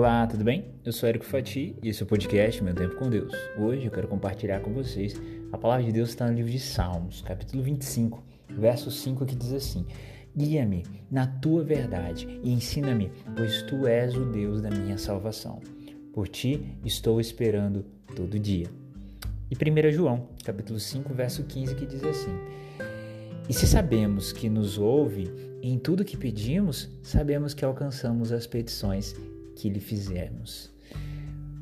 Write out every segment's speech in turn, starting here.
Olá, tudo bem? Eu sou Érico Fati e esse é o podcast Meu Tempo com Deus. Hoje eu quero compartilhar com vocês a palavra de Deus está no livro de Salmos, capítulo 25, verso 5, que diz assim: Guia-me na tua verdade e ensina-me, pois tu és o Deus da minha salvação. Por ti estou esperando todo dia. E 1 João, capítulo 5, verso 15, que diz assim: E se sabemos que nos ouve em tudo que pedimos, sabemos que alcançamos as petições que lhe fizermos.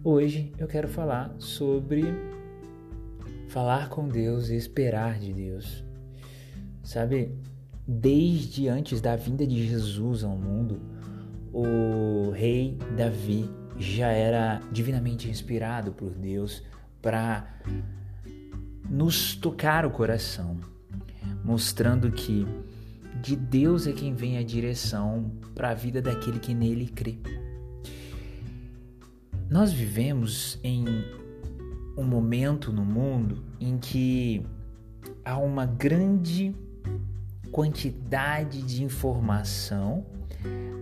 Hoje eu quero falar sobre falar com Deus e esperar de Deus. Sabe, desde antes da vinda de Jesus ao mundo, o rei Davi já era divinamente inspirado por Deus para nos tocar o coração, mostrando que de Deus é quem vem a direção para a vida daquele que nele crê. Nós vivemos em um momento no mundo em que há uma grande quantidade de informação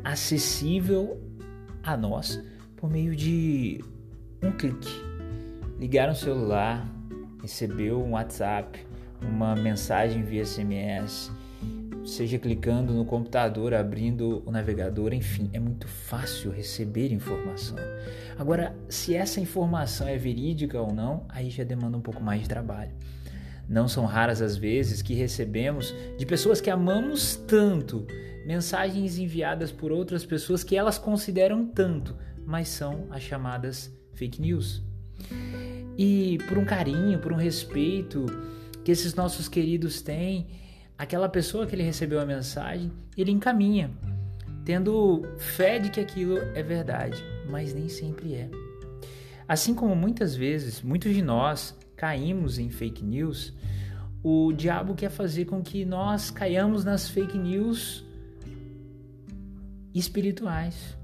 acessível a nós por meio de um clique. Ligar um celular, recebeu um WhatsApp, uma mensagem via SMS, seja clicando no computador, abrindo o navegador, enfim, é muito fácil receber informação. Agora, se essa informação é verídica ou não, aí já demanda um pouco mais de trabalho. Não são raras as vezes que recebemos de pessoas que amamos tanto mensagens enviadas por outras pessoas que elas consideram tanto, mas são as chamadas fake news. E por um carinho, por um respeito que esses nossos queridos têm, aquela pessoa que ele recebeu a mensagem, ele encaminha, tendo fé de que aquilo é verdade, mas nem sempre é. Assim como muitas vezes, muitos de nós caímos em fake news, o diabo quer fazer com que nós caiamos nas fake news espirituais.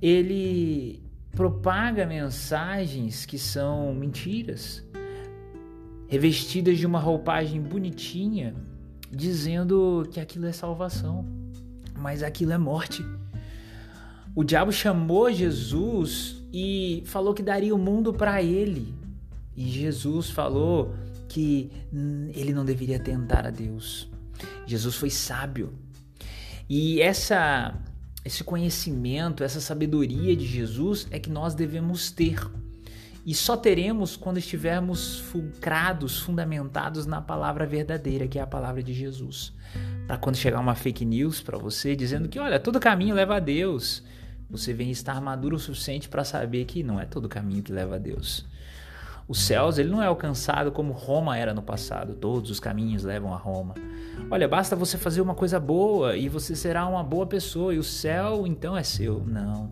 Ele propaga mensagens que são mentiras, revestidas de uma roupagem bonitinha, dizendo que aquilo é salvação, mas aquilo é morte. O diabo chamou Jesus e falou que daria o mundo para ele. E Jesus falou que ele não deveria tentar a Deus. Jesus foi sábio. E essa esse conhecimento, essa sabedoria de Jesus é que nós devemos ter. E só teremos quando estivermos fulcrados, fundamentados na palavra verdadeira, que é a palavra de Jesus. Para quando chegar uma fake news para você dizendo que, olha, todo caminho leva a Deus, você vem estar maduro o suficiente para saber que não é todo caminho que leva a Deus. Os céus, ele não é alcançado como Roma era no passado. Todos os caminhos levam a Roma. Olha, basta você fazer uma coisa boa e você será uma boa pessoa e o céu então é seu. Não.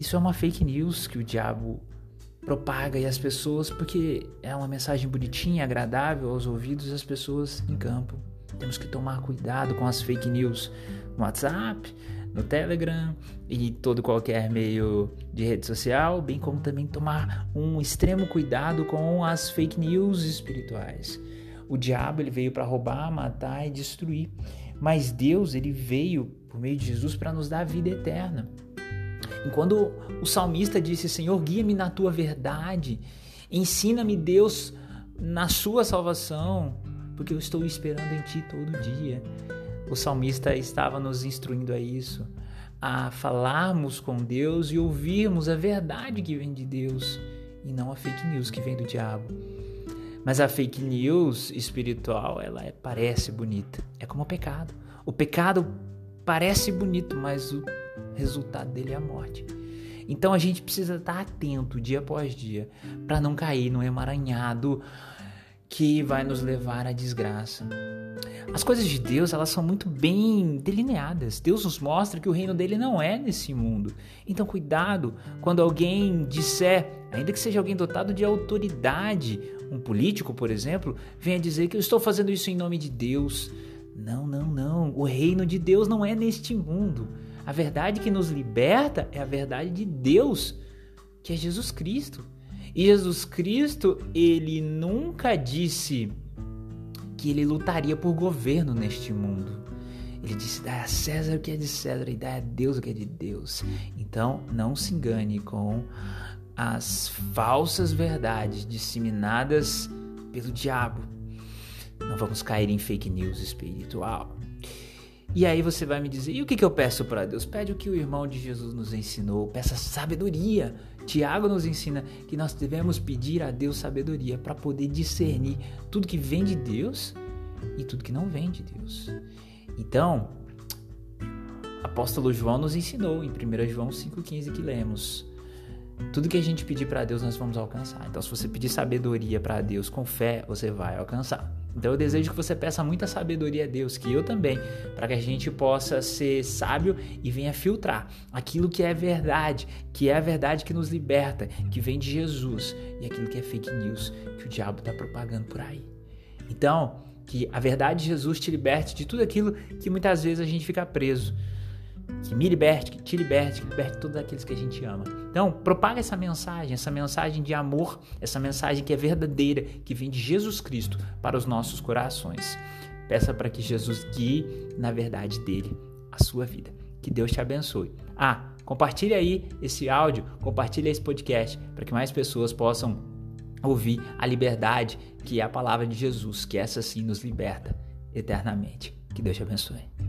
Isso é uma fake news que o diabo propaga e as pessoas, porque é uma mensagem bonitinha, agradável aos ouvidos das pessoas em campo. Temos que tomar cuidado com as fake news no WhatsApp, no Telegram e todo qualquer meio de rede social, bem como também tomar um extremo cuidado com as fake news espirituais. O diabo ele veio para roubar, matar e destruir, mas Deus ele veio por meio de Jesus para nos dar vida eterna. Enquanto o salmista disse: Senhor, guia-me na tua verdade, ensina-me, Deus, na sua salvação, porque eu estou esperando em ti todo dia. O salmista estava nos instruindo a isso, a falarmos com Deus e ouvirmos a verdade que vem de Deus e não a fake news que vem do diabo. Mas a fake news espiritual, ela é, parece bonita. É como o pecado. O pecado parece bonito, mas o resultado dele é a morte. Então a gente precisa estar atento dia após dia para não cair no emaranhado que vai nos levar à desgraça. As coisas de Deus, elas são muito bem delineadas. Deus nos mostra que o reino dele não é nesse mundo. Então cuidado quando alguém disser, ainda que seja alguém dotado de autoridade, um político, por exemplo, venha dizer que eu estou fazendo isso em nome de Deus. Não, não, não. O reino de Deus não é neste mundo. A verdade que nos liberta é a verdade de Deus, que é Jesus Cristo. E Jesus Cristo, ele nunca disse que ele lutaria por governo neste mundo. Ele disse: dá a César o que é de César e dá a Deus o que é de Deus. Então, não se engane com as falsas verdades disseminadas pelo diabo. Não vamos cair em fake news espiritual. E aí você vai me dizer: e o que, que eu peço para Deus? Pede o que o irmão de Jesus nos ensinou, peça sabedoria. Tiago nos ensina que nós devemos pedir a Deus sabedoria para poder discernir tudo que vem de Deus e tudo que não vem de Deus. Então, apóstolo João nos ensinou em 1 João 5,15 que lemos. Tudo que a gente pedir para Deus, nós vamos alcançar. Então, se você pedir sabedoria para Deus com fé, você vai alcançar. Então, eu desejo que você peça muita sabedoria a Deus, que eu também, para que a gente possa ser sábio e venha filtrar aquilo que é verdade, que é a verdade que nos liberta, que vem de Jesus, e aquilo que é fake news, que o diabo está propagando por aí. Então, que a verdade de Jesus te liberte de tudo aquilo que muitas vezes a gente fica preso que me liberte, que te liberte, que liberte todos aqueles que a gente ama. Então, propaga essa mensagem, essa mensagem de amor, essa mensagem que é verdadeira, que vem de Jesus Cristo para os nossos corações. Peça para que Jesus guie na verdade dele a sua vida. Que Deus te abençoe. Ah, compartilhe aí esse áudio, compartilhe esse podcast para que mais pessoas possam ouvir a liberdade que é a palavra de Jesus, que essa sim nos liberta eternamente. Que Deus te abençoe.